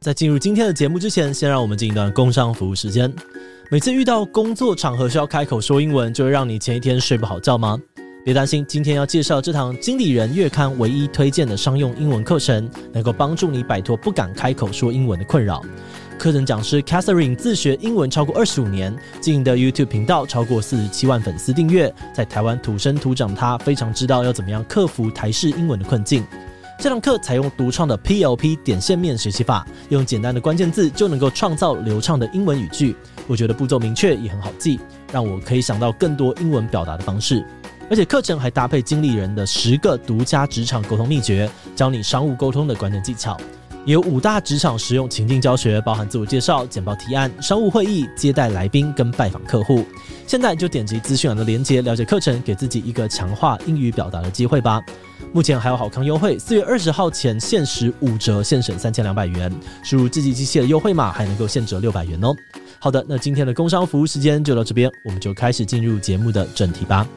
在进入今天的节目之前，先让我们进一段工商服务时间。每次遇到工作场合需要开口说英文，就会让你前一天睡不好觉吗？别担心，今天要介绍这堂《经理人月刊》唯一推荐的商用英文课程，能够帮助你摆脱不敢开口说英文的困扰。课程讲师 Catherine 自学英文超过二十五年，经营的 YouTube 频道超过四十七万粉丝订阅，在台湾土生土长，他非常知道要怎么样克服台式英文的困境。这堂课采用独创的 PLP 点线面学习法，用简单的关键字就能够创造流畅的英文语句。我觉得步骤明确也很好记，让我可以想到更多英文表达的方式。而且课程还搭配经理人的十个独家职场沟通秘诀，教你商务沟通的关键技巧。有五大职场实用情境教学，包含自我介绍、简报提案、商务会议、接待来宾跟拜访客户。现在就点击资讯栏的链接，了解课程，给自己一个强化英语表达的机会吧。目前还有好康优惠，四月二十号前限时五折，现省三千两百元。输入自己机器的优惠码，还能够现折六百元哦。好的，那今天的工商服务时间就到这边，我们就开始进入节目的正题吧。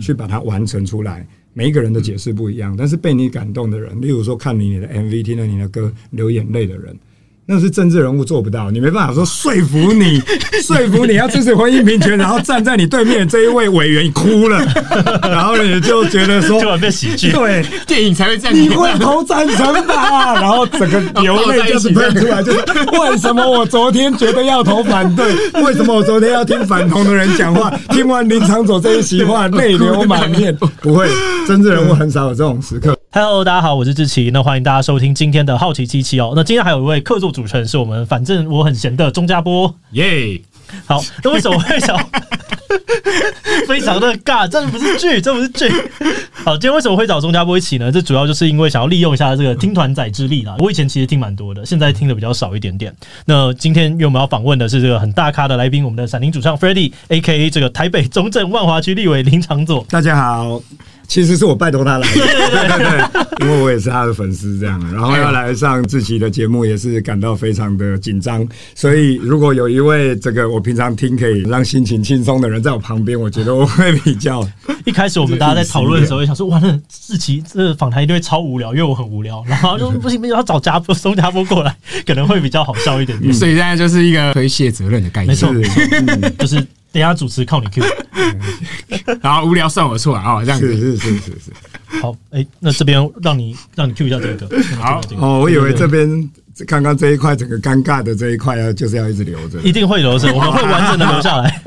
去把它完成出来，每一个人的解释不一样，但是被你感动的人，例如说看你你的 MV、听了你的歌流眼泪的人。那是政治人物做不到，你没办法说说服你，说服你要支持婚姻平权，然后站在你对面这一位委员哭了，然后你就觉得说，就完变喜剧，对，电影才会这样，你会投赞成吧？然后整个流泪就是喷出来，就是为什么我昨天觉得要投反对？为什么我昨天要听反同的人讲话？听完林长佐这一席话，泪流满面。不会，政治人物很少有这种时刻。Hello，大家好，我是志奇。那欢迎大家收听今天的好奇机器哦。那今天还有一位客座主持人是我们，反正我很闲的钟家波。耶、yeah，好，那为什么会找 非常的尬？这不是剧，这不是剧。好，今天为什么会找钟家波一起呢？这主要就是因为想要利用一下这个听团仔之力啦。我以前其实听蛮多的，现在听的比较少一点点。那今天因为我们要访问的是这个很大咖的来宾，我们的闪灵主唱 Freddy，A.K.A 这个台北中正万华区立委林长佐。大家好。其实是我拜托他来的，对对对，因为我也是他的粉丝，这样，然后要来上志奇的节目，也是感到非常的紧张。所以，如果有一位这个我平常听可以让心情轻松的人在我旁边，我觉得我会比较。一开始我们大家在讨论的时候，也想说，哇，那志奇这访谈一定会超无聊，因为我很无聊。然后就不行不行，要找加波松加波过来，可能会比较好笑一点点。所以现在就是一个推卸责任的概念，没错，就是。等下主持靠你 Q，然后无聊算我错啊！这样子是是是是是。好，哎、欸，那这边让你让你 Q 一下这个。好哦，我以为这边刚刚这一块整个尴尬的这一块要就是要一直留着，一定会留着，我们会完整的留下来。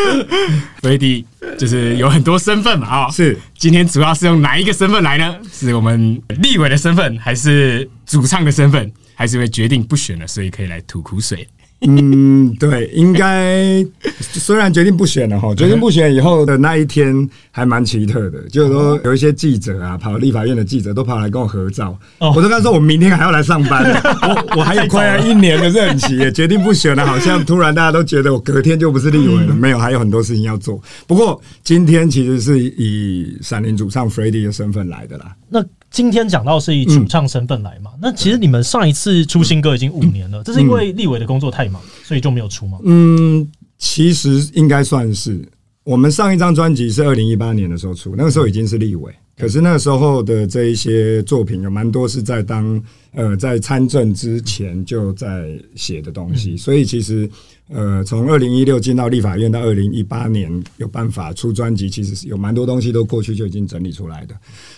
Freddy 就是有很多身份嘛啊，是今天主要是用哪一个身份来呢？是我们立委的身份，还是主唱的身份？还是因为决定不选了，所以可以来吐苦水？嗯，对，应该虽然决定不选了哈，决定不选以后的那一天还蛮奇特的，就是说有一些记者啊，跑立法院的记者都跑来跟我合照，我都跟他说我明天还要来上班，我我还有快要一年的任期，决定不选了，好像突然大家都觉得我隔天就不是立委了，没有，还有很多事情要做。不过今天其实是以闪灵主唱 Freddy 的身份来的啦。那今天讲到是以主唱身份来嘛？那其实你们上一次出新歌已经五年了，这是因为立伟的工作太忙，所以就没有出吗？嗯，其实应该算是。我们上一张专辑是二零一八年的时候出，那个时候已经是立委，可是那个时候的这一些作品有蛮多是在当呃在参政之前就在写的东西，所以其实。呃，从二零一六进到立法院到二零一八年有办法出专辑，其实是有蛮多东西都过去就已经整理出来的。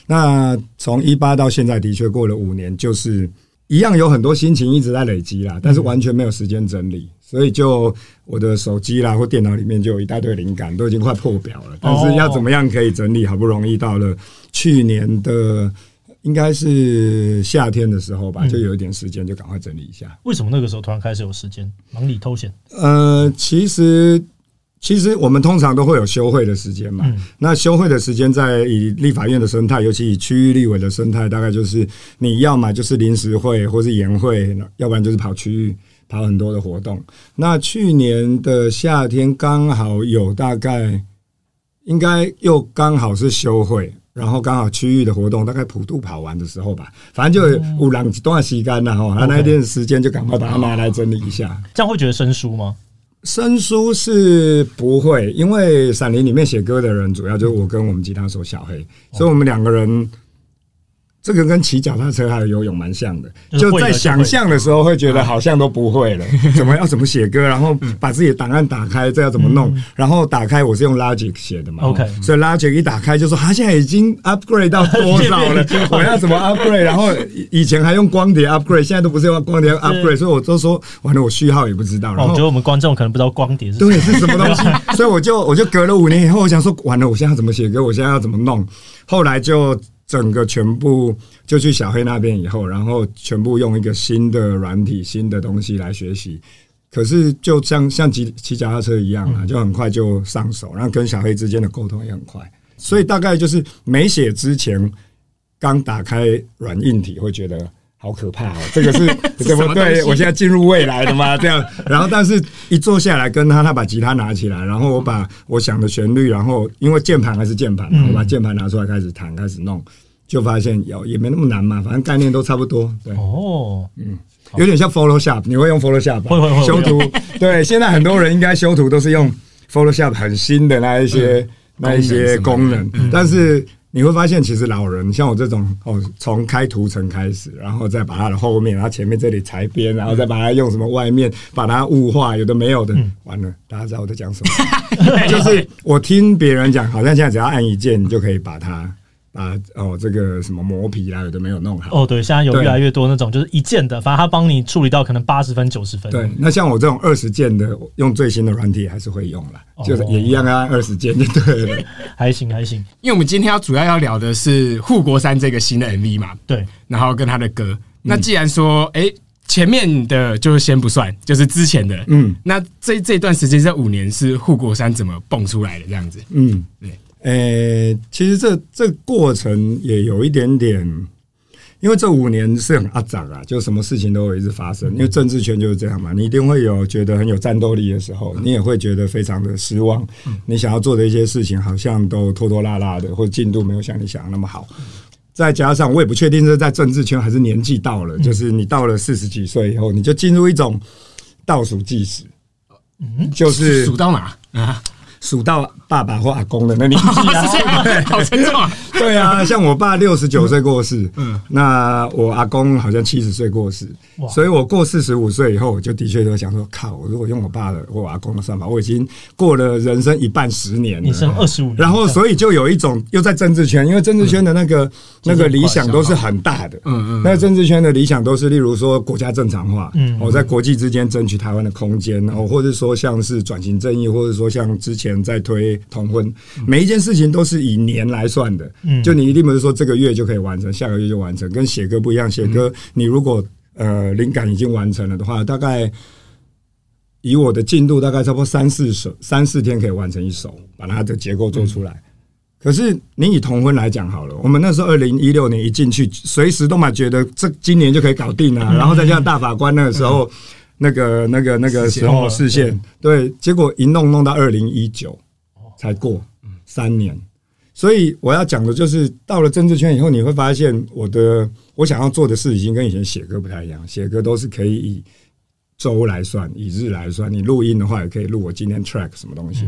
那从一八到现在的确过了五年，就是一样有很多心情一直在累积啦，但是完全没有时间整理，所以就我的手机啦或电脑里面就有一大堆灵感，都已经快破表了。但是要怎么样可以整理？好不容易到了去年的。应该是夏天的时候吧，就有一点时间，就赶快整理一下。为什么那个时候突然开始有时间忙里偷闲？呃，其实其实我们通常都会有休会的时间嘛。那休会的时间，在以立法院的生态，尤其以区域立委的生态，大概就是你要么就是临时会，或是研会，要不然就是跑区域，跑很多的活动。那去年的夏天刚好有大概，应该又刚好是休会。然后刚好区域的活动，大概普渡跑完的时候吧，反正就有两段时间了哈，他那一段时间就赶快把它拿来整理一下。这样会觉得生疏吗？生疏是不会，因为闪灵里面写歌的人主要就是我跟我们吉他手小黑，所以我们两个人。这个跟骑脚踏车还有游泳蛮像的，就在想象的时候会觉得好像都不会了，怎么要怎么写歌，然后把自己的档案打开，这要怎么弄？然后打开我是用 Logic 写的嘛，OK，所以 Logic 一打开就说他现在已经 upgrade 到多少了，我要怎么 upgrade？然后以前还用光碟 upgrade，现在都不是用光碟 upgrade，所以我都说完了，我序号也不知道。然后我觉得我们观众可能不知道光碟是对是什么东西，所以我就我就隔了五年以后，我想说完了，我现在要怎么写歌？我现在要怎么弄？后来就。整个全部就去小黑那边以后，然后全部用一个新的软体、新的东西来学习。可是就像像骑骑脚踏车一样啊，就很快就上手，然后跟小黑之间的沟通也很快。所以大概就是没写之前，刚打开软硬体会觉得。好可怕哦！这个是 怎么对？我现在进入未来了吗？这样，然后但是一坐下来跟他，他把吉他拿起来，然后我把我想的旋律，然后因为键盘还是键盘，我把键盘拿出来开始弹，开始弄，就发现有也没那么难嘛，反正概念都差不多。对哦，嗯，有点像 Photoshop，你会用 Photoshop 吧？会会会修图。对，现在很多人应该修图都是用 Photoshop 很新的那一些那一些功能，但是。你会发现，其实老人像我这种哦，从开涂层开始，然后再把它的后面，然后前面这里裁边，然后再把它用什么外面把它雾化，有的没有的，完了，大家知道我在讲什么？就是我听别人讲，好像现在只要按一键，你就可以把它。啊哦，这个什么磨皮啦，有的没有弄好。哦，对，现在有越来越多那种就是一键的，反正他帮你处理到可能八十分、九十分。对，那像我这种二十键的，用最新的软体还是会用了，哦、就是也一样要按二十键就对了。还 行还行，因为我们今天要主要要聊的是护国山这个新的 MV 嘛，对，然后跟他的歌。那既然说，哎、欸，前面的就先不算，就是之前的，嗯，那这这段时间这五年是护国山怎么蹦出来的这样子？嗯，对。呃、欸，其实这这过程也有一点点，因为这五年是很阿杂啊，就什么事情都会一直发生。因为政治圈就是这样嘛，你一定会有觉得很有战斗力的时候，你也会觉得非常的失望。你想要做的一些事情好像都拖拖拉拉的，或者进度没有像你想的那么好。再加上我也不确定是在政治圈还是年纪到了，就是你到了四十几岁以后，你就进入一种倒数计时，嗯，就是数到哪啊？数到爸爸或阿公的那年纪啊，对，好沉重啊。对啊，像我爸六十九岁过世，嗯，那我阿公好像七十岁过世，所以我过四十五岁以后，我就的确就想说，靠，我如果用我爸的或我阿公的算法，我已经过了人生一半十年了，你剩二十五年，然后所以就有一种又在政治圈，因为政治圈的那个那个理想都是很大的，嗯嗯，那政治圈的理想都是例如说国家正常化，嗯，我在国际之间争取台湾的空间，哦，或者说像是转型正义，或者说像之前在推同婚，每一件事情都是以年来算的。就你一定不是说这个月就可以完成，下个月就完成，跟写歌不一样。写歌你如果呃灵感已经完成了的话，大概以我的进度，大概差不多三四首，三四天可以完成一首，把它的结构做出来。可是你以同婚来讲好了，我们那时候二零一六年一进去，随时都嘛觉得这今年就可以搞定啊。然后再加上大法官那个时候，那个那个那个时候视线，对，结果一弄弄到二零一九才过三年。所以我要讲的就是，到了政治圈以后，你会发现我的我想要做的事已经跟以前写歌不太一样。写歌都是可以以周来算，以日来算。你录音的话，也可以录我今天 track 什么东西。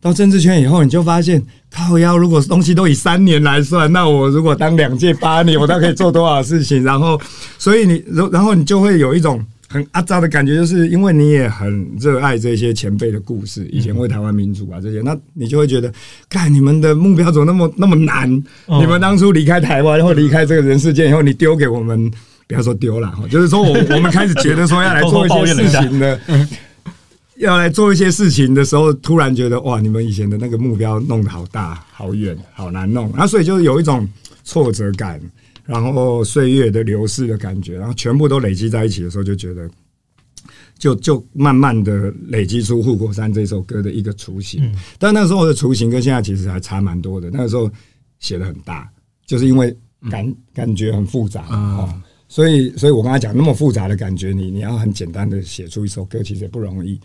到政治圈以后，你就发现靠腰，如果东西都以三年来算，那我如果当两届八年，我大概可以做多少事情？然后，所以你，然后你就会有一种。很阿扎的感觉，就是因为你也很热爱这些前辈的故事，以前为台湾民主啊这些，那你就会觉得，看你们的目标怎么那么那么难？你们当初离开台湾或离开这个人世间以后，你丢给我们，不要说丢了哈，就是说我我们开始觉得说要来做一些事情的，要来做一些事情的时候，突然觉得哇，你们以前的那个目标弄得好大、好远、好难弄，那所以就是有一种挫折感。然后岁月的流逝的感觉，然后全部都累积在一起的时候，就觉得，就就慢慢的累积出《护国山》这首歌的一个雏形。嗯、但那时候的雏形跟现在其实还差蛮多的。那个时候写的很大，就是因为感感觉很复杂、嗯、哦，所以所以我刚才讲那么复杂的感觉，你你要很简单的写出一首歌，其实也不容易。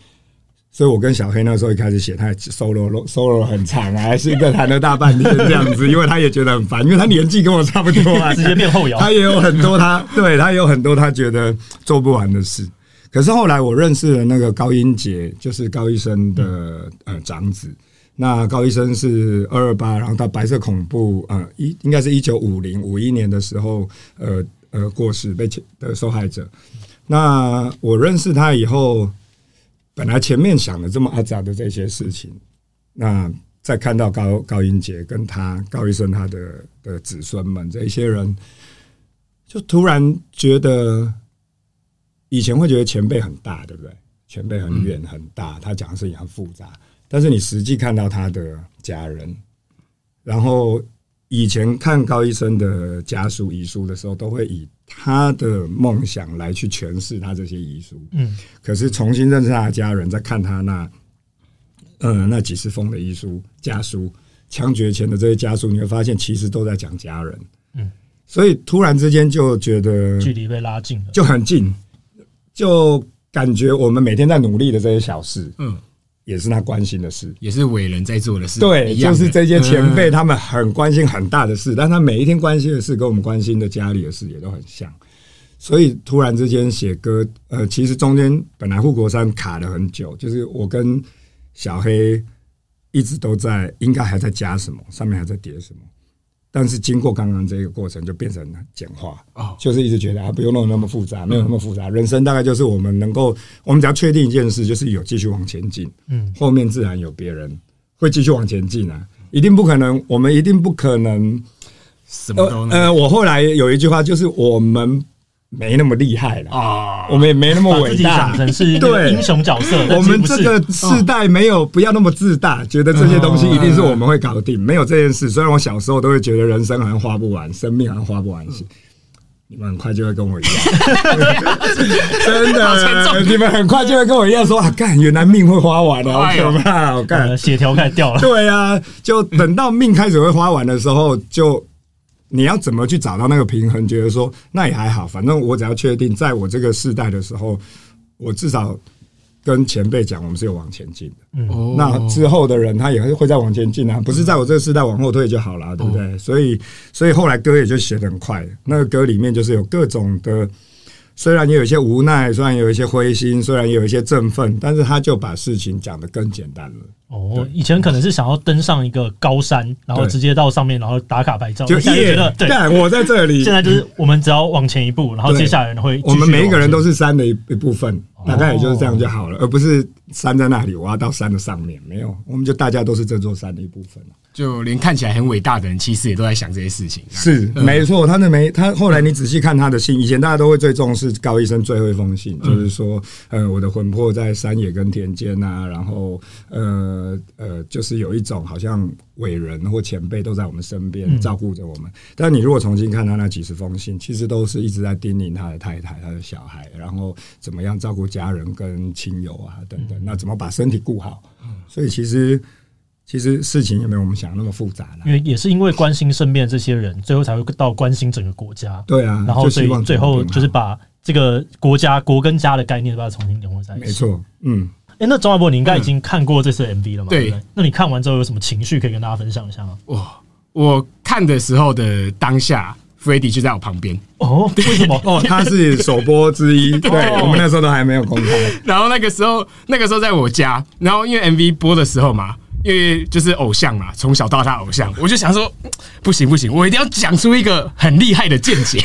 所以，我跟小黑那时候一开始写，他 solo solo 很长啊，还是一个弹了大半天这样子，因为他也觉得很烦，因为他年纪跟我差不多啊，直接变后摇。他也有很多他 对他也有很多他觉得做不完的事，可是后来我认识了那个高英杰，就是高医生的呃长子。那高医生是二二八，然后到白色恐怖呃一应该是一九五零五一年的时候呃呃过世被的受害者。那我认识他以后，本来前面想的这么阿杂的这些事情，那再看到高高英杰跟他高医生他的的子孙们这一些人，就突然觉得。以前会觉得前辈很大，对不对？前辈很远很大，他讲的事情很复杂。但是你实际看到他的家人，然后以前看高医生的家书遗书的时候，都会以他的梦想来去诠释他这些遗书。嗯，可是重新认识他的家人，再看他那，呃，那几十封的遗书家书，枪决前的这些家书，你会发现其实都在讲家人。嗯，所以突然之间就觉得距离被拉近了，就很近。就感觉我们每天在努力的这些小事，嗯，也是他关心的事，也是伟人在做的事。对，就是这些前辈他们很关心很大的事，但他每一天关心的事跟我们关心的家里的事也都很像。所以突然之间写歌，呃，其实中间本来护国山卡了很久，就是我跟小黑一直都在，应该还在加什么，上面还在叠什么。但是经过刚刚这个过程，就变成简化啊，就是一直觉得啊，不用弄那么复杂，没有那么复杂。人生大概就是我们能够，我们只要确定一件事，就是有继续往前进，嗯，后面自然有别人会继续往前进啊，一定不可能，我们一定不可能什么。呃，我后来有一句话，就是我们。没那么厉害了啊，我们也没那么伟大，是对英雄角色。我们这个世代没有，不要那么自大，觉得这些东西一定是我们会搞定。没有这件事。虽然我小时候都会觉得人生好像花不完，生命好像花不完。你们很快就会跟我一样，真的，你们很快就会跟我一样说啊，干，原来命会花完了，好可怕，我干，血条开始掉了。对啊，就等到命开始会花完的时候，就。你要怎么去找到那个平衡？觉得说那也还好，反正我只要确定，在我这个世代的时候，我至少跟前辈讲，我们是有往前进的。嗯，那之后的人他也会会再往前进啊，不是在我这个世代往后退就好了，对不对？所以，所以后来歌也就写得很快。那个歌里面就是有各种的。虽然也有一些无奈，虽然有一些灰心，虽然有一些振奋，但是他就把事情讲得更简单了。哦，以前可能是想要登上一个高山，然后直接到上面，然后打卡拍照，就觉得对，我在这里。现在就是我们只要往前一步，然后接下来人会，我们每一个人都是山的一一部分，大概也就是这样就好了，而不是山在那里，我要到山的上面。没有，我们就大家都是这座山的一部分。就连看起来很伟大的人，其实也都在想这些事情。是没错，他的没他后来你仔细看他的信，以前大家都会最重视高医生最后一封信，就是说，呃，我的魂魄在山野跟田间呐，然后呃呃，就是有一种好像伟人或前辈都在我们身边照顾着我们。但你如果重新看他那几十封信，其实都是一直在叮咛他的太太、他的小孩，然后怎么样照顾家人跟亲友啊等等，那怎么把身体顾好？所以其实。其实事情也没有我们想的那么复杂了，因为也是因为关心身边的这些人，最后才会到关心整个国家。对啊，然后所以最后就是把这个国家国跟家的概念把它重新融合在一起。没错，嗯，哎、欸，那钟亚博，你应该已经看过这次 MV 了吗？对，那你看完之后有什么情绪可以跟大家分享一下吗？哇，我看的时候的当下，Freddy 就在我旁边。哦，为什么？哦，他是首播之一。对，我们那时候都还没有公开。然后那个时候，那个时候在我家，然后因为 MV 播的时候嘛。因为就是偶像嘛，从小到大偶像，我就想说，不行不行，我一定要讲出一个很厉害的见解，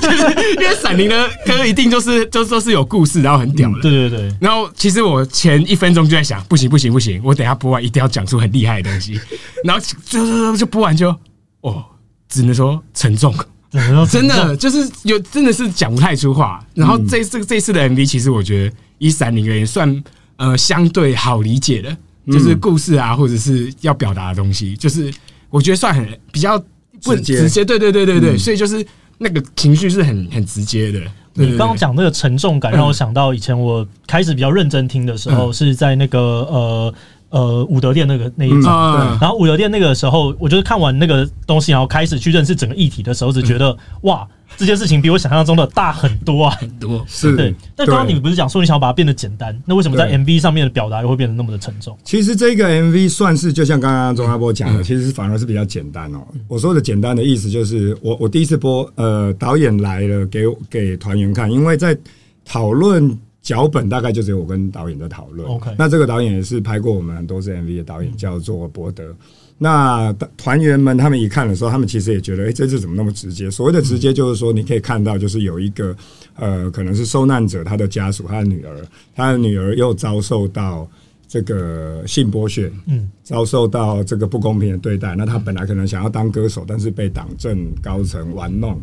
就是因为闪灵的歌一定就是就是都是有故事，然后很屌的，对对对。然后其实我前一分钟就在想，不行不行不行，我等下播完一定要讲出很厉害的东西，然后就就就播完就哦，只能说沉重，真的就是有真的是讲不太出话。然后这这这次的 MV，其实我觉得以闪灵而言，算呃相对好理解的。就是故事啊，或者是要表达的东西，就是我觉得算很比较不直接，直接，对对对对对，嗯、所以就是那个情绪是很很直接的。你刚刚讲那个沉重感，让我想到以前我开始比较认真听的时候，是在那个呃。呃，武德殿那个那一场，嗯、然后武德殿那个时候，我就是看完那个东西，然后开始去认识整个议题的时候，只觉得、嗯、哇，这件事情比我想象中的大很多啊，很多。是。对，但刚刚你不是讲说你想要把它变得简单，那为什么在 MV 上面的表达又会变得那么的沉重？其实这个 MV 算是就像刚刚钟阿波讲的，其实反而是比较简单哦。我说的简单的意思就是，我我第一次播，呃，导演来了给给团员看，因为在讨论。脚本大概就只有我跟导演在讨论。OK，那这个导演也是拍过我们很多次 MV 的导演，叫做博德。那团员们他们一看的时候，他们其实也觉得，哎、欸，这次怎么那么直接？所谓的直接，就是说你可以看到，就是有一个呃，可能是受难者他的家属，他的女儿，他的女儿又遭受到这个性剥削，嗯，遭受到这个不公平的对待。那他本来可能想要当歌手，但是被党政高层玩弄，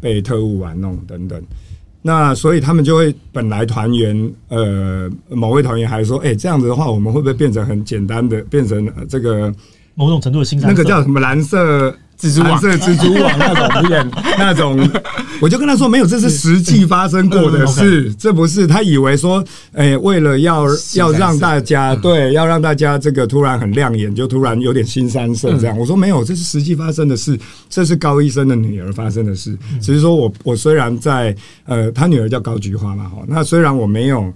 被特务玩弄等等。那所以他们就会本来团员呃，某位团员还说，哎、欸，这样子的话，我们会不会变成很简单的，变成这个？某种程度的新，那个叫什么蓝色蜘蛛网、蓝色蜘蛛网那种片，那种，我就跟他说没有，这是实际发生过的事，这不是他以为说，哎，为了要要让大家对，要让大家这个突然很亮眼，就突然有点新三色这样。我说没有，这是实际发生的事，这是高医生的女儿发生的事。只是说我我虽然在呃，他女儿叫高菊花嘛，哈，那虽然我没有，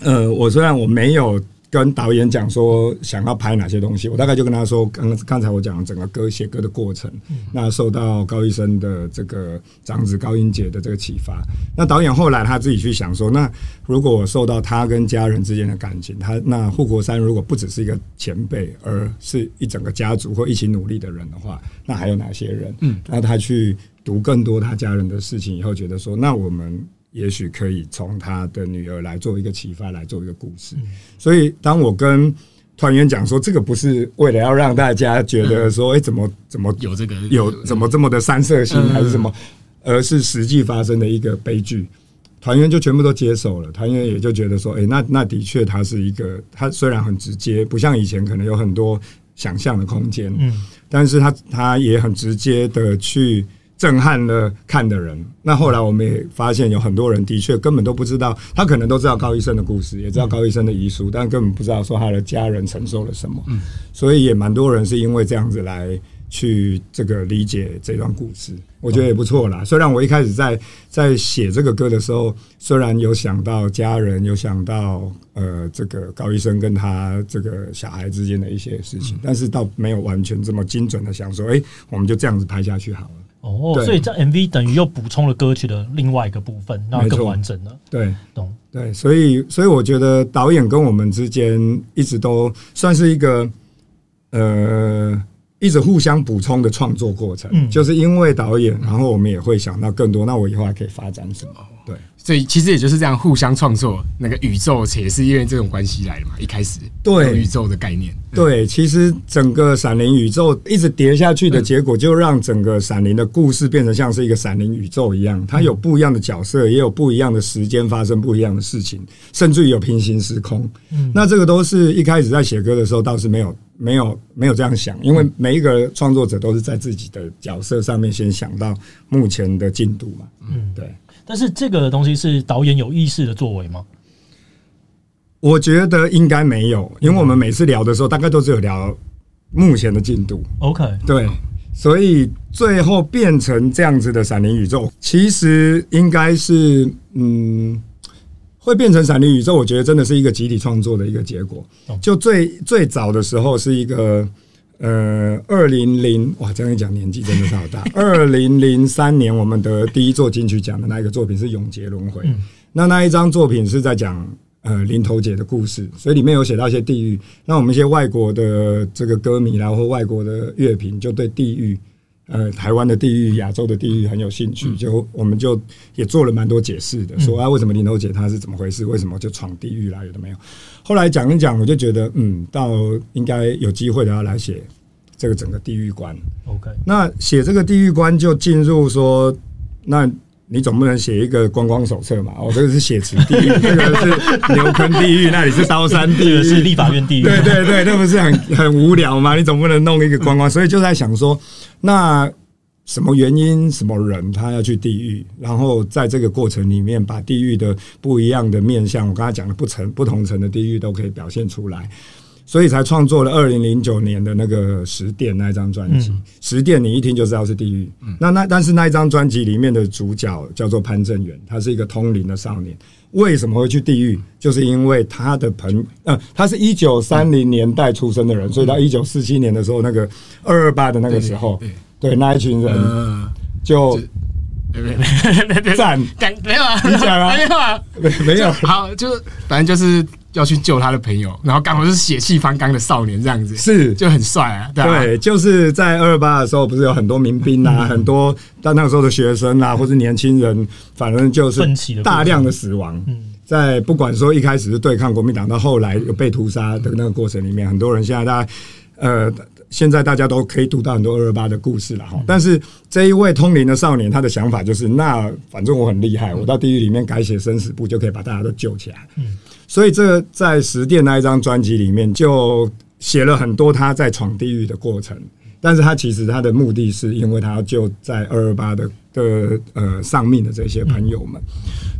呃，我虽然我没有。跟导演讲说想要拍哪些东西，我大概就跟他说，刚刚才我讲的整个歌写歌的过程，那受到高医生的这个长子高英杰的这个启发，那导演后来他自己去想说，那如果我受到他跟家人之间的感情，他那护国山如果不只是一个前辈，而是一整个家族或一起努力的人的话，那还有哪些人？嗯，那他去读更多他家人的事情以后，觉得说，那我们。也许可以从他的女儿来做一个启发，来做一个故事。所以，当我跟团员讲说，这个不是为了要让大家觉得说，哎，怎么怎么有这个有怎么这么的三色心，还是什么，而是实际发生的一个悲剧，团员就全部都接受了。团员也就觉得说，哎，那那的确，它是一个，它虽然很直接，不像以前可能有很多想象的空间，嗯，但是他他也很直接的去。震撼了看的人。那后来我们也发现，有很多人的确根本都不知道，他可能都知道高医生的故事，也知道高医生的遗书，但根本不知道说他的家人承受了什么。所以也蛮多人是因为这样子来去这个理解这段故事，我觉得也不错啦。虽然我一开始在在写这个歌的时候，虽然有想到家人，有想到呃这个高医生跟他这个小孩之间的一些事情，但是倒没有完全这么精准的想说，哎，我们就这样子拍下去好了。哦，所以这 MV 等于又补充了歌曲的另外一个部分，那更完整了。对，懂。对，所以所以我觉得导演跟我们之间一直都算是一个呃，一直互相补充的创作过程。嗯，就是因为导演，然后我们也会想到更多。那我以后还可以发展什么？对。所以其实也就是这样互相创作，那个宇宙也是因为这种关系来的嘛。一开始对宇宙的概念，对，其实整个闪灵宇宙一直叠下去的结果，就让整个闪灵的故事变成像是一个闪灵宇宙一样。它有不一样的角色，也有不一样的时间发生不一样的事情，甚至于有平行时空。嗯那这个都是一开始在写歌的时候倒是没有没有没有这样想，因为每一个创作者都是在自己的角色上面先想到目前的进度嘛。嗯，对。但是这个东西是导演有意识的作为吗？我觉得应该没有，因为我们每次聊的时候，大概都只有聊目前的进度。OK，对，所以最后变成这样子的闪灵宇宙，其实应该是嗯，会变成闪灵宇宙。我觉得真的是一个集体创作的一个结果。就最最早的时候是一个。呃，二零零哇，这样一讲年纪真的是好大。二零零三年，我们的第一座金曲奖的那一个作品是《永劫轮回》。那那一张作品是在讲呃林头姐的故事，所以里面有写到一些地狱。那我们一些外国的这个歌迷，然后外国的乐评，就对地狱，呃，台湾的地狱、亚洲的地狱很有兴趣。就我们就也做了蛮多解释的，说啊，为什么林头姐她是怎么回事？为什么就闯地狱啦？有的没有。后来讲一讲，我就觉得，嗯，到应该有机会的要来写这个整个地狱观。OK，那写这个地狱观就进入说，那你总不能写一个观光手册嘛？我、哦、这个是写实地狱，这个是牛坑地狱，那里是刀山地狱，是立法院地狱。对对对，那不是很 很无聊吗？你总不能弄一个观光，所以就在想说，那。什么原因？什么人他要去地狱？然后在这个过程里面，把地狱的不一样的面相，我刚才讲的不层不同层的地狱都可以表现出来，所以才创作了二零零九年的那个十殿那一张专辑。十殿你一听就知道是地狱。那那但是那一张专辑里面的主角叫做潘正元，他是一个通灵的少年。为什么会去地狱？就是因为他的朋呃，他是一九三零年代出生的人，所以到一九四七年的时候，那个二二八的那个时候。对那一群人，就赞，没有啊？你讲啊？没有啊？没有。好，就反正就是要去救他的朋友，然后刚好是血气方刚的少年这样子，是就很帅啊。对，就是在二二八的时候，不是有很多民兵啊，很多在那个时候的学生啊，或是年轻人，反正就是大量的死亡。在不管说一开始是对抗国民党，到后来有被屠杀的那个过程里面，很多人现在大家呃。现在大家都可以读到很多二二八的故事了哈，但是这一位通灵的少年，他的想法就是，那反正我很厉害，我到地狱里面改写生死簿，就可以把大家都救起来。所以这个在十殿那一张专辑里面，就写了很多他在闯地狱的过程。但是他其实他的目的是因为他要救在二二八的的呃丧命的这些朋友们。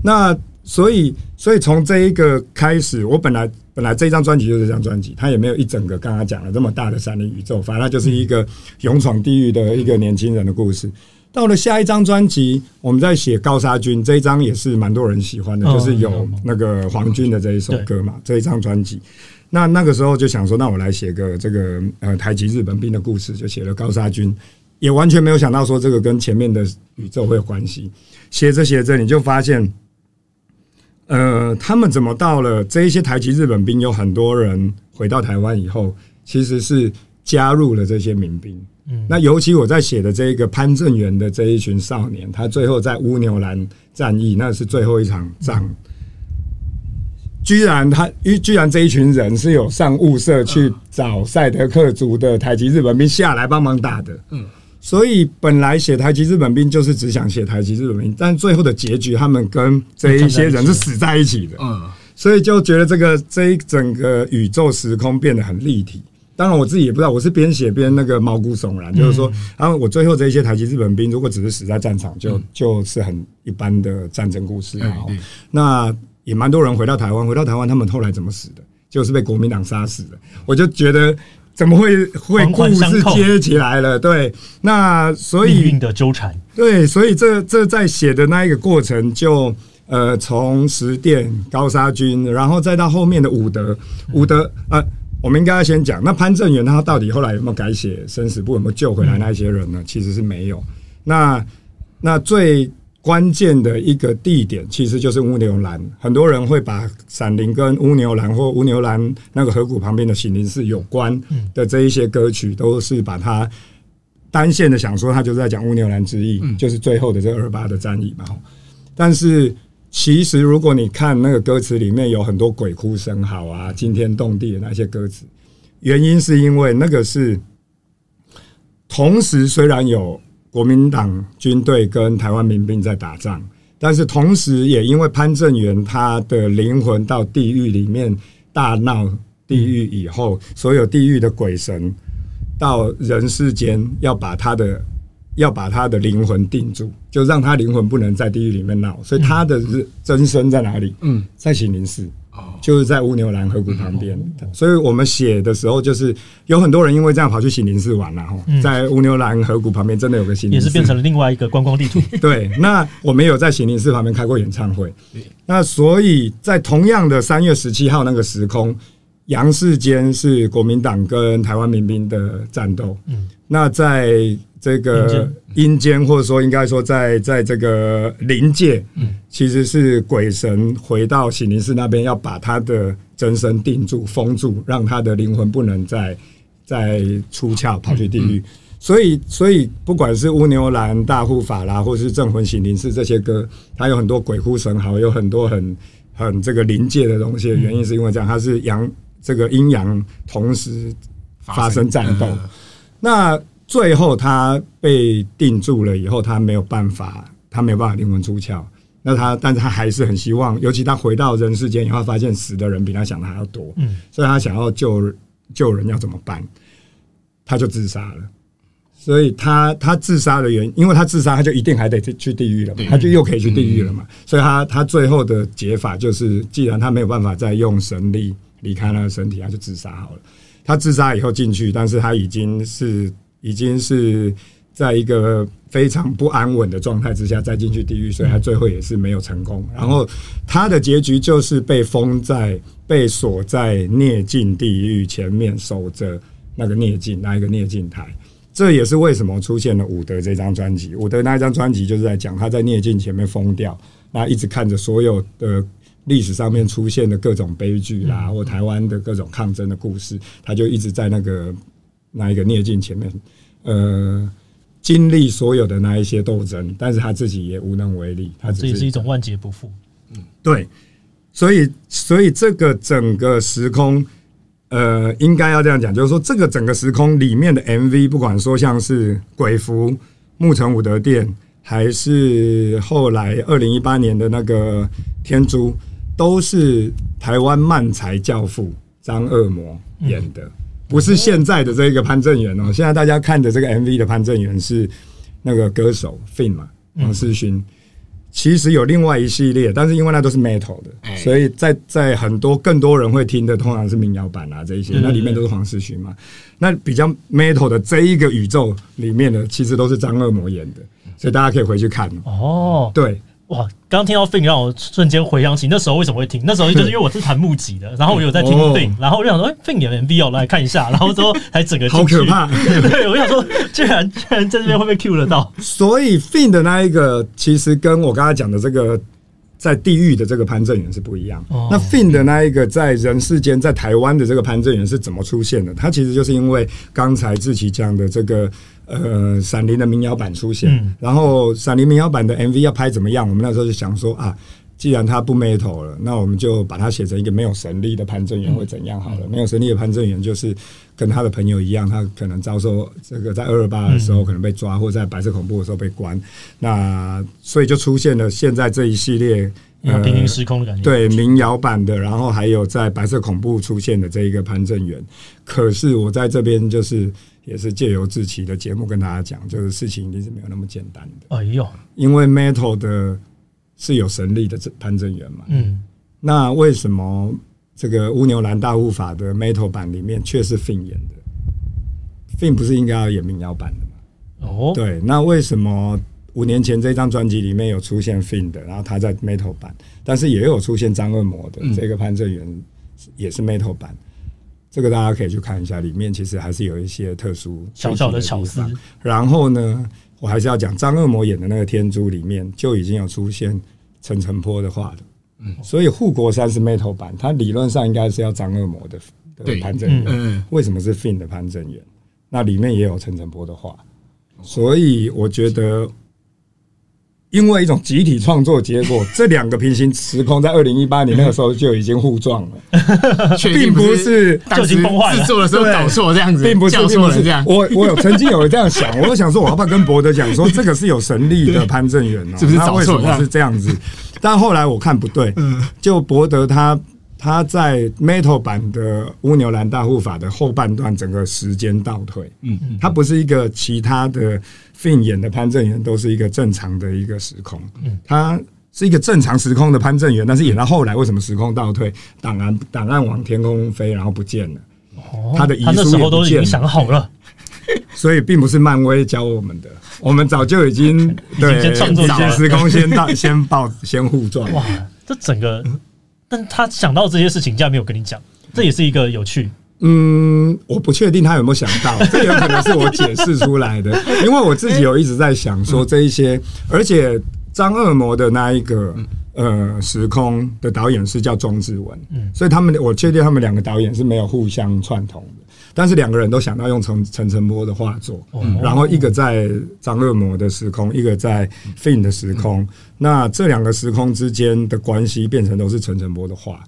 那所以，所以从这一个开始，我本来。本来这张专辑就是这张专辑，他也没有一整个刚刚讲了这么大的山林宇宙，反正他就是一个勇闯地狱的一个年轻人的故事。到了下一张专辑，我们在写高沙军这一张也是蛮多人喜欢的，就是有那个黄军的这一首歌嘛，这一张专辑。那那个时候就想说，那我来写个这个呃台籍日本兵的故事，就写了高沙军，也完全没有想到说这个跟前面的宇宙会有关系。写着写着，你就发现。呃，他们怎么到了这一些台籍日本兵？有很多人回到台湾以后，其实是加入了这些民兵。嗯，那尤其我在写的这一个潘正元的这一群少年，他最后在乌牛兰战役，那是最后一场仗，居然他，居然这一群人是有上雾社去找赛德克族的台籍日本兵下来帮忙打的。嗯。所以本来写台籍日本兵就是只想写台籍日本兵，但最后的结局，他们跟这一些人是死在一起的。嗯，所以就觉得这个这一整个宇宙时空变得很立体。当然我自己也不知道，我是边写边那个毛骨悚然，就是说，然后我最后这一些台籍日本兵，如果只是死在战场，就就是很一般的战争故事。然后那也蛮多人回到台湾，回到台湾，他们后来怎么死的？就是被国民党杀死的。我就觉得。怎么会会故事接起来了？对，那所以命运的纠缠，对，所以这这在写的那一个过程就，就呃，从十殿高沙军，然后再到后面的武德，武德呃，我们应该要先讲，那潘正元他到底后来有没有改写生死簿，有没有救回来那些人呢？其实是没有。那那最。关键的一个地点其实就是乌牛栏，很多人会把闪灵跟乌牛栏或乌牛栏那个河谷旁边的醒灵寺有关的这一些歌曲，都是把它单线的想说，他就是在讲乌牛栏之役，就是最后的这二八的战役嘛。但是其实如果你看那个歌词里面有很多鬼哭神嚎啊、惊天动地的那些歌词，原因是因为那个是同时虽然有。国民党军队跟台湾民兵在打仗，但是同时也因为潘正元他的灵魂到地狱里面大闹地狱以后，所有地狱的鬼神到人世间要把他的要把他的灵魂定住，就让他灵魂不能在地狱里面闹，所以他的真身在哪里？嗯，在醒灵寺。就是在乌牛兰河谷旁边，所以我们写的时候，就是有很多人因为这样跑去醒灵寺玩了哈，在乌牛兰河谷旁边真的有个醒灵寺，也是变成了另外一个观光地图。对，那我们有在醒灵寺旁边开过演唱会，那所以在同样的三月十七号那个时空，杨世坚是国民党跟台湾民兵的战斗，嗯，那在。这个阴间，或者说应该说在在这个灵界，其实是鬼神回到醒灵寺那边，要把他的真身定住、封住，让他的灵魂不能再再出窍跑去地狱。所以，所以不管是乌牛兰大护法啦，或是镇魂醒灵寺这些歌，它有很多鬼哭神嚎，有很多很很这个灵界的东西。原因是因为这样，它是阳这个阴阳同时发生战斗。那最后他被定住了以后，他没有办法，他没有办法灵魂出窍。那他，但是他还是很希望，尤其他回到人世间以后，发现死的人比他想的还要多。嗯，所以他想要救救人，要怎么办？他就自杀了。所以他他自杀的原因，因为他自杀，他就一定还得去地狱了嘛，他就又可以去地狱了嘛。所以他他最后的解法就是，既然他没有办法再用神力离开那个身体，他就自杀好了。他自杀以后进去，但是他已经是。已经是在一个非常不安稳的状态之下再进去地狱，所以他最后也是没有成功。然后他的结局就是被封在、被锁在涅镜地狱前面，守着那个涅镜，那一个涅镜台。这也是为什么出现了伍德这张专辑。伍德那一张专辑就是在讲他在涅镜前面疯掉，那一直看着所有的历史上面出现的各种悲剧啦，或台湾的各种抗争的故事，他就一直在那个那一个聂镜前面，呃，经历所有的那一些斗争，但是他自己也无能为力。他这也是一种万劫不复。嗯，对，所以所以这个整个时空。呃，应该要这样讲，就是说，这个整个时空里面的 MV，不管说像是《鬼符》、《木城武德殿》，还是后来二零一八年的那个《天珠》，都是台湾漫才教父张恶魔演的，不是现在的这个潘正元哦。现在大家看的这个 MV 的潘正元是那个歌手 Fin 嘛，黄世勋。其实有另外一系列，但是因为那都是 metal 的，所以在在很多更多人会听的，通常是民谣版啊这一些，那里面都是黄世勋嘛。那比较 metal 的这一个宇宙里面的，其实都是张恶魔演的，所以大家可以回去看哦。对。哇！刚刚听到 Fin 让我瞬间回想起那时候为什么会听，那时候就是 因为我是弹木吉的，然后我有在听 Fin，然后我就想说，哎，Fin 演 MV 哦，来看一下，然后之后还整个好可怕，对，我想说，居然居然在这边会被 Q 得到，所以 Fin 的那一个其实跟我刚才讲的这个在地狱的这个潘正元是不一样。那 Fin 的那一个在人世间，在台湾的这个潘正元是怎么出现的？他其实就是因为刚才志奇讲的这个。呃，闪灵的民谣版出现，嗯、然后闪灵民谣版的 MV 要拍怎么样？我们那时候就想说啊，既然他不 metal 了，那我们就把它写成一个没有神力的潘正元会怎样好了。嗯、没有神力的潘正元就是跟他的朋友一样，他可能遭受这个在二二八的时候可能被抓，嗯、或者在白色恐怖的时候被关。那所以就出现了现在这一系列呃平行时空的感觉，对民谣版的，然后还有在白色恐怖出现的这一个潘正元。可是我在这边就是。也是借由志奇的节目跟大家讲，就是事情一定是没有那么简单的。哎呦，因为 Metal 的是有神力的潘正元嘛。嗯，那为什么这个乌牛兰大护法的 Metal 版里面却是 Fin 演的？Fin 不是应该要演民谣版的吗？哦，对，那为什么五年前这张专辑里面有出现 Fin 的，然后他在 Metal 版，但是也有出现张恶魔的这个潘正元也是 Metal 版？这个大家可以去看一下，里面其实还是有一些特殊小小的巧思。然后呢，我还是要讲张恶魔演的那个《天珠》里面就已经有出现陈澄波的画的，嗯，所以护国山是 Metal 版，它理论上应该是要张恶魔的的潘正元，嗯，为什么是 Fin 的潘正元？那里面也有陈澄波的画，所以我觉得。因为一种集体创作结果，这两个平行时空在二零一八年那个时候就已经互撞了，并不是就已经崩坏了。制作的时候搞错这样子，并不是这样。我我有曾经有这样想，我就想说，我要不要跟博德讲说，这个是有神力的潘正元哦？是不是找错了？是这样子，但后来我看不对，就博德他。他在 Metal 版的乌牛兰大护法的后半段，整个时间倒退。嗯嗯，他不是一个其他的 Fin 演的潘正元，都是一个正常的一个时空。嗯，他是一个正常时空的潘正元，但是演到后来，为什么时空倒退？档案档案往天空飞，然后不见了。哦，他的遗书都已经想好了，所以并不是漫威教我们的，我们早就已经对 已经创作了时空先到先报先互撞。哇，这整个。但他想到这些事情，竟然没有跟你讲，这也是一个有趣。嗯，我不确定他有没有想到，这有可能是我解释出来的。因为我自己有一直在想说这一些，而且张恶魔的那一个呃时空的导演是叫庄志文，嗯，所以他们我确定他们两个导演是没有互相串通的。但是两个人都想到用陈陈澄波的画作，然后一个在张恶魔的时空，一个在 Fin 的时空。那这两个时空之间的关系变成都是陈澄波的画，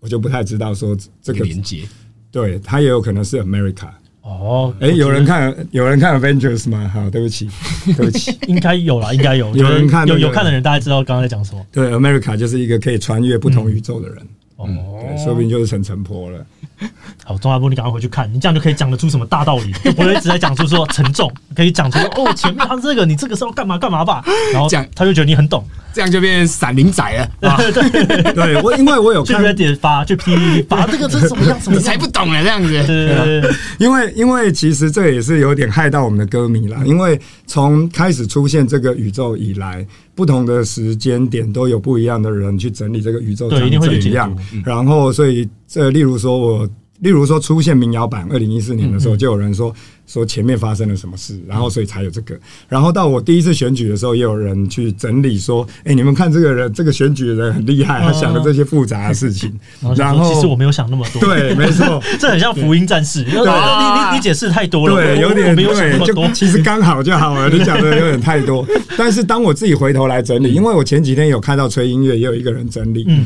我就不太知道说这个连接。对，他也有可能是 America。哦，哎，有人看有人看 Avengers 吗？好，对不起，对不起，应该有啦，应该有。有人看有有看的人，大概知道刚刚在讲什么。对，America 就是一个可以穿越不同宇宙的人。哦，对，说不定就是陈澄波了。好，钟阿波，你赶快回去看，你这样就可以讲得出什么大道理，就不会一直在讲出说沉重，可以讲出哦，前面他这个，你这个是要干嘛干嘛吧，然后讲他就觉得你很懂，这样就变成闪灵仔了。对对对，我因为我有看 Reddit 发，去 PPT 发这个这是什么样什么，你才不懂呢，这样子。对对对，因为因为其实这也是有点害到我们的歌迷了，因为从开始出现这个宇宙以来，不同的时间点都有不一样的人去整理这个宇宙长怎样，然后所以这例如说我。例如说出现民谣版，二零一四年的时候，就有人说说前面发生了什么事，然后所以才有这个。然后到我第一次选举的时候，也有人去整理说，哎，你们看这个人，这个选举的人很厉害，他想的这些复杂的事情。然后其实我没有想那么多，对，没错，这很像福音战士。你你你解释太多了，对，有点对，就其实刚好就好了。你讲的有点太多，但是当我自己回头来整理，因为我前几天有看到吹音乐，也有一个人整理，嗯，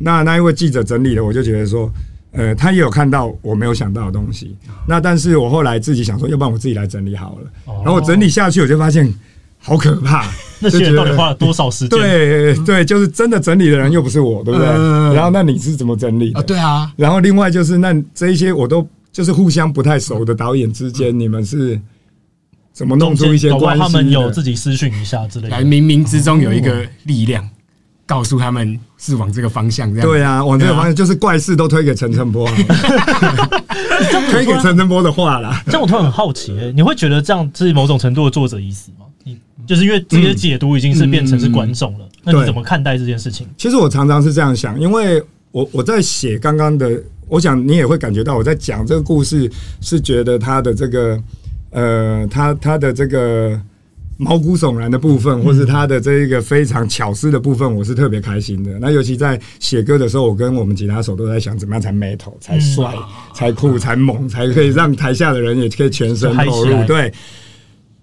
那那一位记者整理的，我就觉得说。呃，他也有看到我没有想到的东西。那但是我后来自己想说，要不然我自己来整理好了。然后我整理下去，我就发现好可怕。那些人到底花了多少时间？对对，就是真的整理的人又不是我，对不对？然后那你是怎么整理的？对啊。然后另外就是那这一些我都就是互相不太熟的导演之间，你们是怎么弄出一些关系？他们有自己私讯一下之类的。冥冥之中有一个力量。告诉他们是往这个方向这样。对啊，往这个方向就是怪事都推给陈晨波，推给陈晨波的话啦。这样我突然很好奇，欸，你会觉得这样是某种程度的作者意思吗？你就是因为这些解读已经是变成是观众了，那你怎么看待这件事情？其实我常常是这样想，因为我我在写刚刚的，我想你也会感觉到我在讲这个故事，是觉得他的这个呃，他他的这个。毛骨悚然的部分，或是他的这一个非常巧思的部分，我是特别开心的。那尤其在写歌的时候，我跟我们吉他手都在想，怎么样才 metal 才帅、才酷、才猛，才可以让台下的人也可以全身投入。对。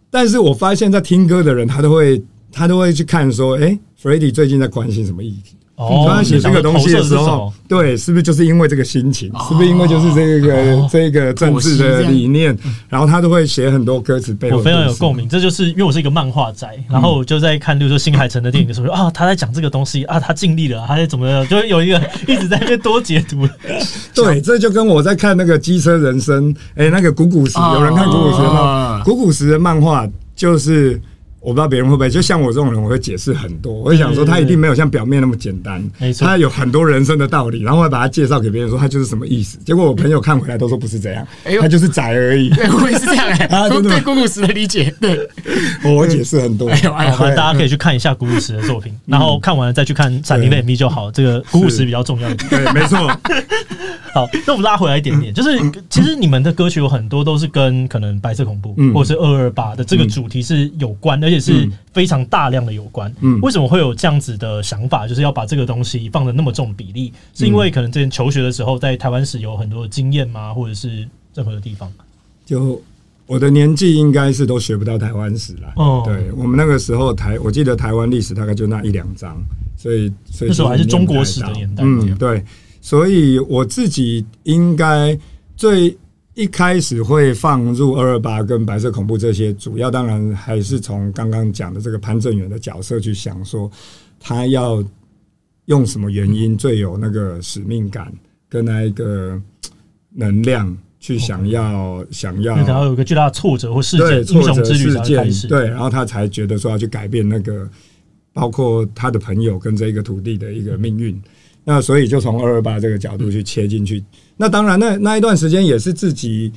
但是我发现，在听歌的人，他都会他都会去看说，哎，Freddy 最近在关心什么议题？哦，他写这个东西的时候，对，是不是就是因为这个心情？是不是因为就是这个这个政治的理念？然后他都会写很多歌词背后。我非常有共鸣，这就是因为我是一个漫画宅，然后我就在看，比如说新海诚的电影的时候，啊，他在讲这个东西啊，他尽力了，他在怎么样，就有一个一直在那边多解读。对，这就跟我在看那个《机车人生》，哎，那个古古时，有人看古古时吗？古古时的漫画就是。我不知道别人会不会，就像我这种人，我会解释很多。我会想说，他一定没有像表面那么简单，他有很多人生的道理，然后会把他介绍给别人，说他就是什么意思。结果我朋友看回来都说不是这样，他就是宅而已。对我也是这样哎，啊，对古鲁石的理解，对，我解释很多。哎呦，大家可以去看一下古鲁石的作品，然后看完了再去看闪灵的 MV 就好。这个古鲁石比较重要一点。对，没错。好，那我们拉回来一点点，就是其实你们的歌曲有很多都是跟可能白色恐怖或者是二二八的这个主题是有关而且是非常大量的有关，嗯，为什么会有这样子的想法？就是要把这个东西放的那么重比例，是因为可能之前求学的时候在台湾时有很多的经验吗？或者是任何的地方？就我的年纪应该是都学不到台湾史来。哦，对，我们那个时候台，我记得台湾历史大概就那一两章，所以所以那时候还是中国史的年代。嗯，对，所以我自己应该最。一开始会放入二二八跟白色恐怖这些，主要当然还是从刚刚讲的这个潘正远的角色去想，说他要用什么原因最有那个使命感跟那一个能量去想要想要，然后有个巨大的挫折或事件，英雄之旅开始，对，然后他才觉得说要去改变那个包括他的朋友跟这个土地的一个命运。那所以就从二二八这个角度去切进去。那当然，那那一段时间也是自己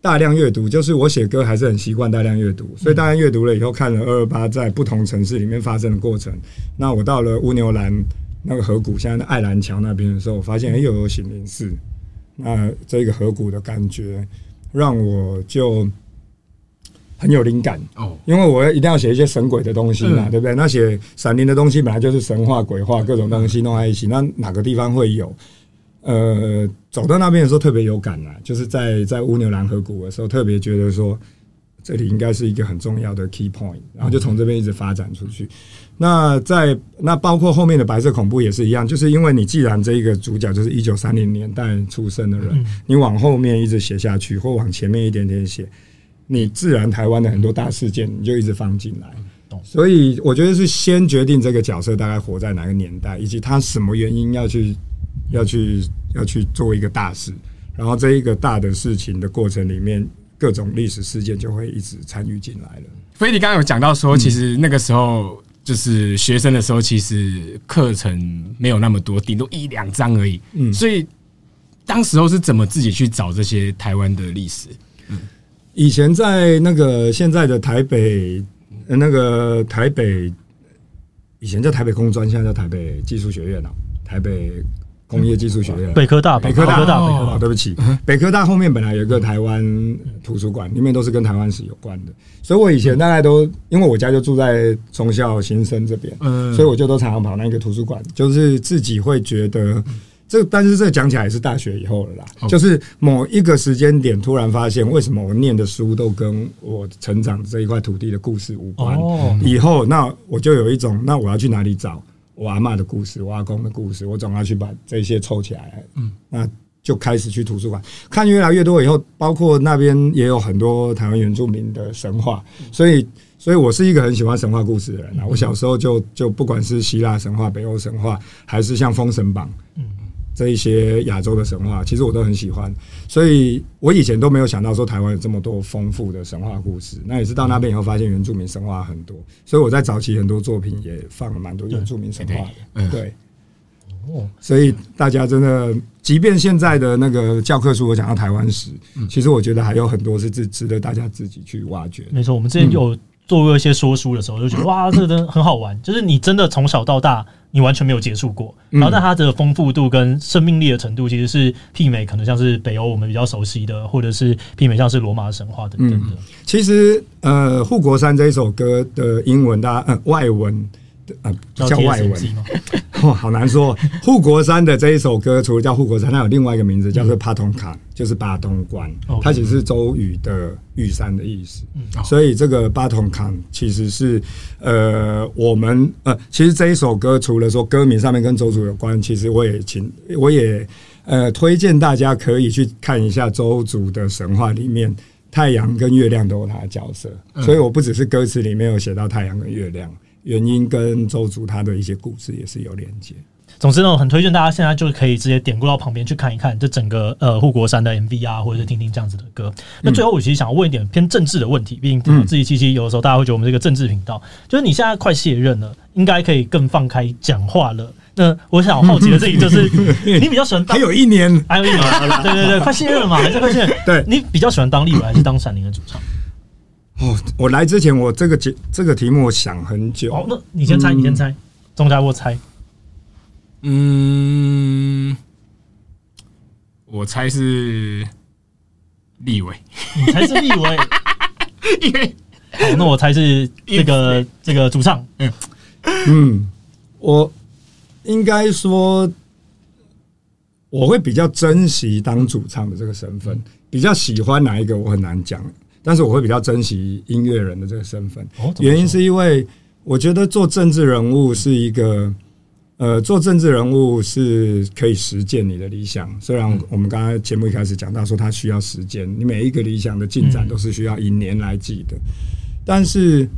大量阅读，就是我写歌还是很习惯大量阅读，所以大量阅读了以后，看了二二八在不同城市里面发生的过程。那我到了乌牛兰那个河谷，现在的爱兰桥那边的时候，我发现哎，又有醒灵寺。那这个河谷的感觉，让我就。很有灵感哦，因为我一定要写一些神鬼的东西嘛，对不对？那写闪灵的东西本来就是神话、鬼话各种东西弄在一起，那哪个地方会有？呃，走到那边的时候特别有感啊，就是在在乌牛兰河谷的时候，特别觉得说这里应该是一个很重要的 key point，然后就从这边一直发展出去。那在那包括后面的白色恐怖也是一样，就是因为你既然这一个主角就是一九三零年代出生的人，你往后面一直写下去，或往前面一点点写。你自然台湾的很多大事件，你就一直放进来，所以我觉得是先决定这个角色大概活在哪个年代，以及他什么原因要去要去要去做一个大事，然后这一个大的事情的过程里面，各种历史事件就会一直参与进来了。所以你刚刚有讲到说，其实那个时候就是学生的时候，其实课程没有那么多，顶多一两章而已。嗯，所以当时候是怎么自己去找这些台湾的历史？嗯。以前在那个现在的台北，那个台北以前叫台北工专，现在叫台北技术学院了。台北工业技术学院，北科大，北科大，北科大，哦科大，对不起，北科大后面本来有一个台湾图书馆，里面都是跟台湾史有关的，所以我以前大概都因为我家就住在忠孝新生这边，嗯，所以我就都常常跑那个图书馆，就是自己会觉得。这但是这讲起来也是大学以后了啦，就是某一个时间点突然发现，为什么我念的书都跟我成长这一块土地的故事无关？以后那我就有一种，那我要去哪里找我阿嬷的故事、我阿公的故事？我总要去把这些凑起来。嗯，那就开始去图书馆看越来越多。以后包括那边也有很多台湾原住民的神话，所以所以我是一个很喜欢神话故事的人啊。我小时候就就不管是希腊神话、北欧神话，还是像《封神榜》。嗯。这一些亚洲的神话，其实我都很喜欢，所以我以前都没有想到说台湾有这么多丰富的神话故事。那也是到那边以后发现原住民神话很多，所以我在早期很多作品也放了蛮多原住民神话的。对，所以大家真的，即便现在的那个教科书我讲到台湾史，其实我觉得还有很多是值值得大家自己去挖掘。没错，我们之前有做过一些说书的时候，就觉得哇，这个真的很好玩，就是你真的从小到大。你完全没有接触过，然后但它的丰富度跟生命力的程度，其实是媲美可能像是北欧我们比较熟悉的，或者是媲美像是罗马神话等等的。嗯、其实，呃，护国山这一首歌的英文，大家呃外文。呃，叫外文 哇，好难说。护国山的这一首歌，除了叫护国山，它有另外一个名字，叫做帕通卡，就是巴东关。它其实是周瑜的玉山的意思。所以这个巴通卡其实是呃，我们呃，其实这一首歌除了说歌名上面跟周族有关，其实我也请我也呃推荐大家可以去看一下周族的神话里面，太阳跟月亮都有它的角色。所以我不只是歌词里面有写到太阳跟月亮。原因跟周族他的一些故事也是有连接。总之呢，我很推荐大家现在就可以直接点过到旁边去看一看这整个呃护国山的 MV 啊，或者是听听这样子的歌。那最后我其实想要问一点偏政治的问题，毕竟自己七七有的时候大家会觉得我们这个政治频道，就是你现在快卸任了，应该可以更放开讲话了。那我想好奇的这里就是，你比较喜欢当还有一年，还有一年，对对对，快卸任了嘛，还是快卸任？对，你比较喜欢当立委还是当闪灵的主唱？哦，我来之前，我这个题这个题目我想很久。哦，那你先猜，你先猜，钟佳，我猜。嗯，我猜是立伟。你猜是立伟？因为好，那我猜是这个这个主唱。嗯嗯，我应该说我会比较珍惜当主唱的这个身份，比较喜欢哪一个，我很难讲。但是我会比较珍惜音乐人的这个身份，原因是因为我觉得做政治人物是一个，呃，做政治人物是可以实践你的理想。虽然我们刚才节目一开始讲到说他需要时间，你每一个理想的进展都是需要以年来计的，但是，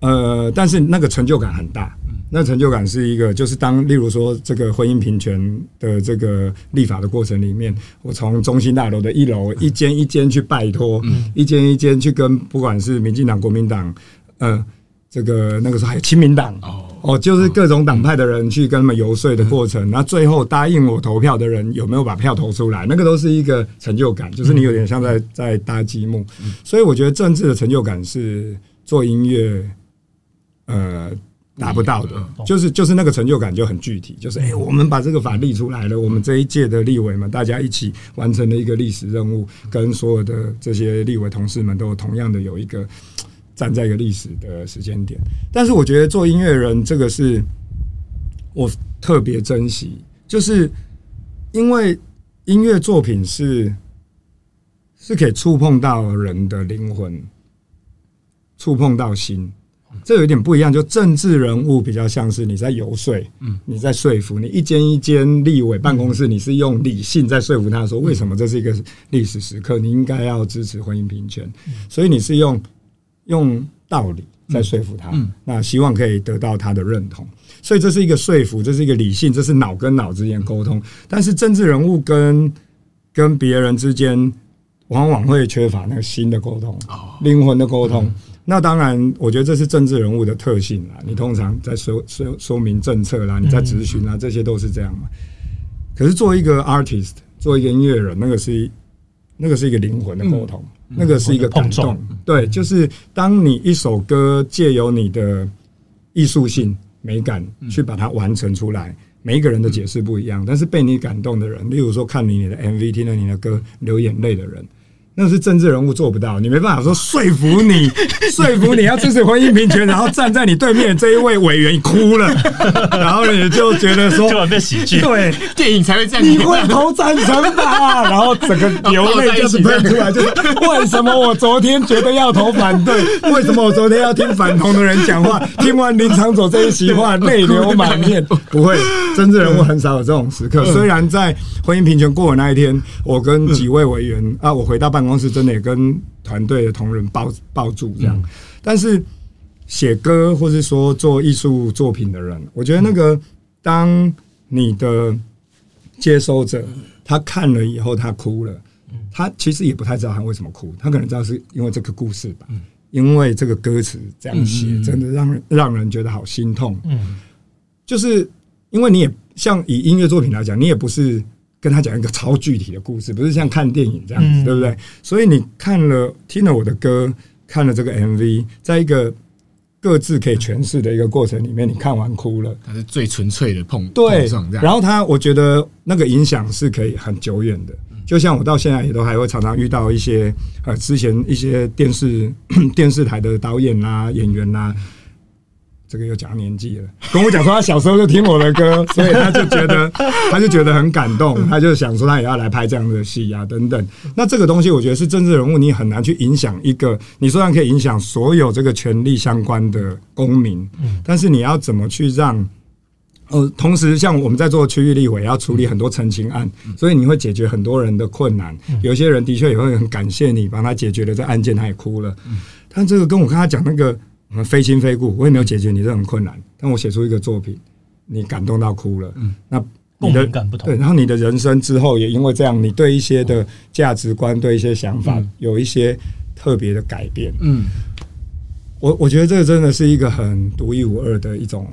呃，但是那个成就感很大。那成就感是一个，就是当例如说这个婚姻平权的这个立法的过程里面，我从中心大楼的一楼一间一间去拜托，一间一间去跟不管是民进党、国民党，呃，这个那个时候还有亲民党，哦，就是各种党派的人去跟他们游说的过程，那最后答应我投票的人有没有把票投出来，那个都是一个成就感，就是你有点像在在搭积木，所以我觉得政治的成就感是做音乐，呃。达不到的，就是就是那个成就感就很具体，就是哎，我们把这个法立出来了，我们这一届的立委们，大家一起完成了一个历史任务，跟所有的这些立委同事们都同样的有一个站在一个历史的时间点。但是我觉得做音乐人这个是我特别珍惜，就是因为音乐作品是是可以触碰到人的灵魂，触碰到心。这有点不一样，就政治人物比较像是你在游说，嗯，你在说服你一间一间立委办公室，你是用理性在说服他说，为什么这是一个历史时刻，你应该要支持婚姻平权，所以你是用用道理在说服他，那希望可以得到他的认同，所以这是一个说服，这是一个理性，这是脑跟脑之间沟通，但是政治人物跟跟别人之间往往会缺乏那个心的沟通，灵魂的沟通。那当然，我觉得这是政治人物的特性啦。你通常在说说说明政策啦，你在咨询啊，这些都是这样嘛。可是作为一个 artist，作为一个音乐人，那个是那个是一个灵魂的沟通，那个是一个感动。对，就是当你一首歌借由你的艺术性美感去把它完成出来，每一个人的解释不一样，但是被你感动的人，例如说看你你的 MV、听了你的歌流眼泪的人。那是政治人物做不到，你没办法说说服你，说服你要支持婚姻平权，然后站在你对面这一位委员哭了，然后你就觉得说，就变喜剧，对，电影才会这样，你会投赞成吧？然后整个流泪就是喷出来，就是为什么我昨天觉得要投反对？为什么我昨天要听反同的人讲话？听完林长佐这一席话，泪流满面。不会，政治人物很少有这种时刻。虽然在婚姻平权过的那一天，我跟几位委员啊，我回到办。办公室真的也跟团队的同仁抱抱住这样，但是写歌或是说做艺术作品的人，我觉得那个当你的接收者他看了以后他哭了，他其实也不太知道他为什么哭，他可能知道是因为这个故事吧，因为这个歌词这样写，真的让人让人觉得好心痛。嗯，就是因为你也像以音乐作品来讲，你也不是。跟他讲一个超具体的故事，不是像看电影这样子，嗯、对不对？所以你看了、听了我的歌，看了这个 MV，在一个各自可以诠释的一个过程里面，你看完哭了，它是最纯粹的碰对碰撞。然后他，我觉得那个影响是可以很久远的。就像我到现在也都还会常常遇到一些呃，之前一些电视 电视台的导演啊、演员啊。这个又讲年纪了，跟我讲说他小时候就听我的歌，所以他就觉得他就觉得很感动，他就想说他也要来拍这样的戏啊等等。那这个东西我觉得是政治人物，你很难去影响一个，你虽然可以影响所有这个权力相关的公民，但是你要怎么去让呃，同时像我们在做区域立委，要处理很多澄清案，所以你会解决很多人的困难。有些人的确也会很感谢你帮他解决了这案件，他也哭了。但这个跟我刚才讲那个。我们非亲非故，我也没有解决你这种困难，但我写出一个作品，你感动到哭了。嗯，那你的感不同，对，然后你的人生之后也因为这样，你对一些的价值观、对一些想法有一些特别的改变。嗯，我我觉得这个真的是一个很独一无二的一种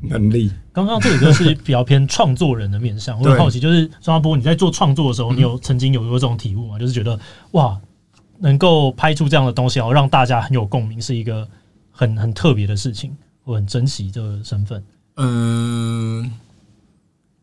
能力。刚刚这个就是比较偏创作人的面向，我很好奇，就是张家波你在做创作的时候，你有曾经有过这种体悟吗？就是觉得哇，能够拍出这样的东西，然后让大家很有共鸣，是一个。很很特别的事情，我很珍惜这个身份。嗯，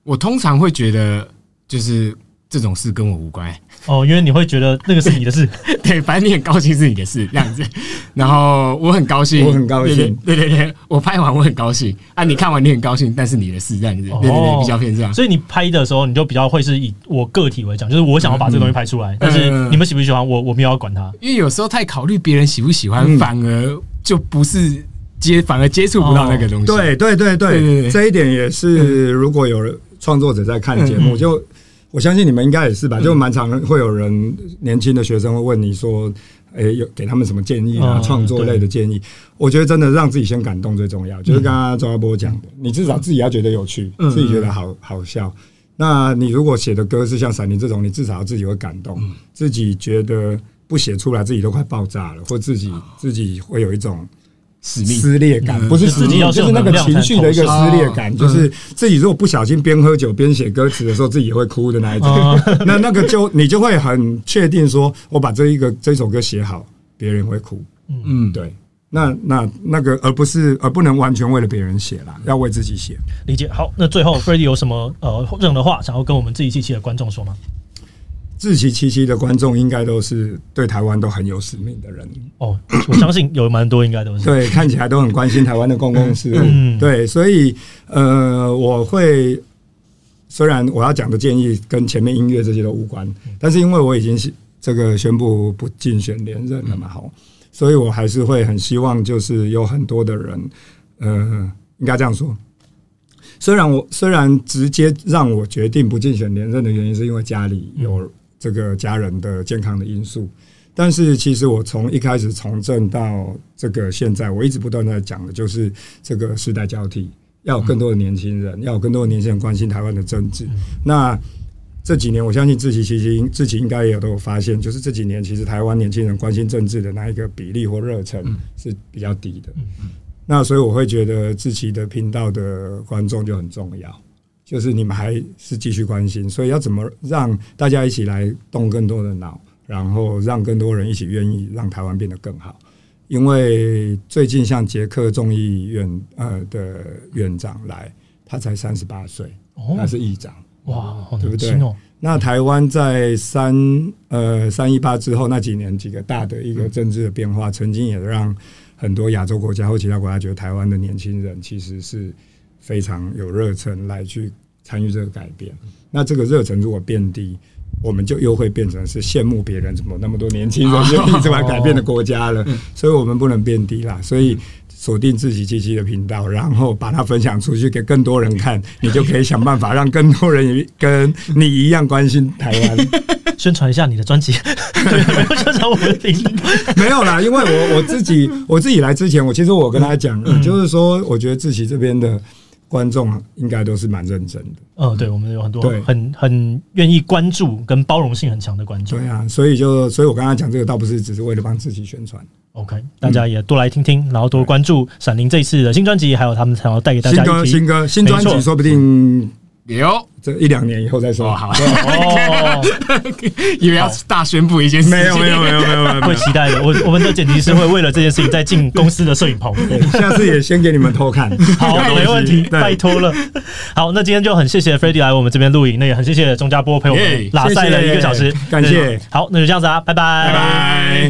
我通常会觉得，就是这种事跟我无关哦，因为你会觉得那个是你的事，对，反正你很高兴是你的事这样子。然后我很高兴，我很高兴，对对对，我拍完我很高兴啊，你看完你很高兴，但是你的事这样子，对对对，比较偏这样。所以你拍的时候，你就比较会是以我个体为讲，就是我想要把这个东西拍出来，但是你们喜不喜欢我，我没有要管他，因为有时候太考虑别人喜不喜欢，反而。就不是接，反而接触不到那个东西。对对对对，这一点也是。如果有创作者在看节目，就我相信你们应该也是吧。就蛮常会有人年轻的学生会问你说：“诶，有给他们什么建议啊？创作类的建议？”我觉得真的让自己先感动最重要。就是刚刚周阿波讲的，你至少自己要觉得有趣，自己觉得好好笑。那你如果写的歌是像闪灵这种，你至少要自己会感动，自己觉得。不写出来，自己都快爆炸了，或自己自己会有一种撕裂感，不是自己，就是那个情绪的一个撕裂感，就是自己如果不小心边喝酒边写歌词的时候，自己也会哭的那一种。那那个就你就会很确定说，我把这一个这首歌写好，别人会哭。嗯，对。那那那个，而不是而不能完全为了别人写啦，要为自己写。理解。好，那最后 Freddy 有什么呃任何话想要跟我们志祺七七的观众说吗？志祺七七的观众应该都是对台湾都很有使命的人哦，我相信有蛮多应该都是对，看起来都很关心台湾的公共事务。嗯，对，所以呃，我会虽然我要讲的建议跟前面音乐这些都无关，但是因为我已经是这个宣布不竞选连任了嘛，好，所以我还是会很希望就是有很多的人，呃，应该这样说。虽然我虽然直接让我决定不竞选连任的原因是因为家里有。这个家人的健康的因素，但是其实我从一开始从政到这个现在，我一直不断在讲的就是这个世代交替，要有更多的年轻人，要有更多的年轻人关心台湾的政治。那这几年，我相信志祺七七志祺应该也都有发现，就是这几年其实台湾年轻人关心政治的那一个比例或热忱是比较低的。那所以我会觉得自己的频道的观众就很重要。就是你们还是继续关心，所以要怎么让大家一起来动更多的脑，然后让更多人一起愿意让台湾变得更好。因为最近像捷克众议院呃的院长来，他才三十八岁，哦、他是议长，哇，好对不对？哦、那台湾在三呃三一八之后那几年几个大的一个政治的变化，嗯、曾经也让很多亚洲国家或其他国家觉得台湾的年轻人其实是非常有热忱来去参与这个改变。那这个热忱如果变低，我们就又会变成是羡慕别人怎么那么多年轻人就一直来改变的国家了，所以我们不能变低啦。所以。锁定自己七七的频道，然后把它分享出去给更多人看，你就可以想办法让更多人也跟你一样关心台湾。宣传一下你的专辑，没 有宣传我的频道，没有啦，因为我我自己我自己来之前，我其实我跟他讲，嗯、就是说，我觉得自己这边的观众应该都是蛮认真的。嗯，对，我们有很多很很愿意关注跟包容性很强的观众。对啊，所以就所以我刚刚讲这个，倒不是只是为了帮自己宣传。OK，大家也多来听听，然后多关注闪灵这一次的新专辑，还有他们想要带给大家新歌、新歌、新专辑，说不定有。这一两年以后再说。好，哦 以为要大宣布一件事情，没有，没有，没有，没有，会期待的。我我们的剪辑师会为了这件事情再进公司的摄影棚，下次也先给你们偷看。好，没问题，拜托了。好，那今天就很谢谢 Freddy 来我们这边录影，那也很谢谢钟家波陪我们拉赛了一个小时，感谢。好，那就这样子啊，拜拜，拜拜。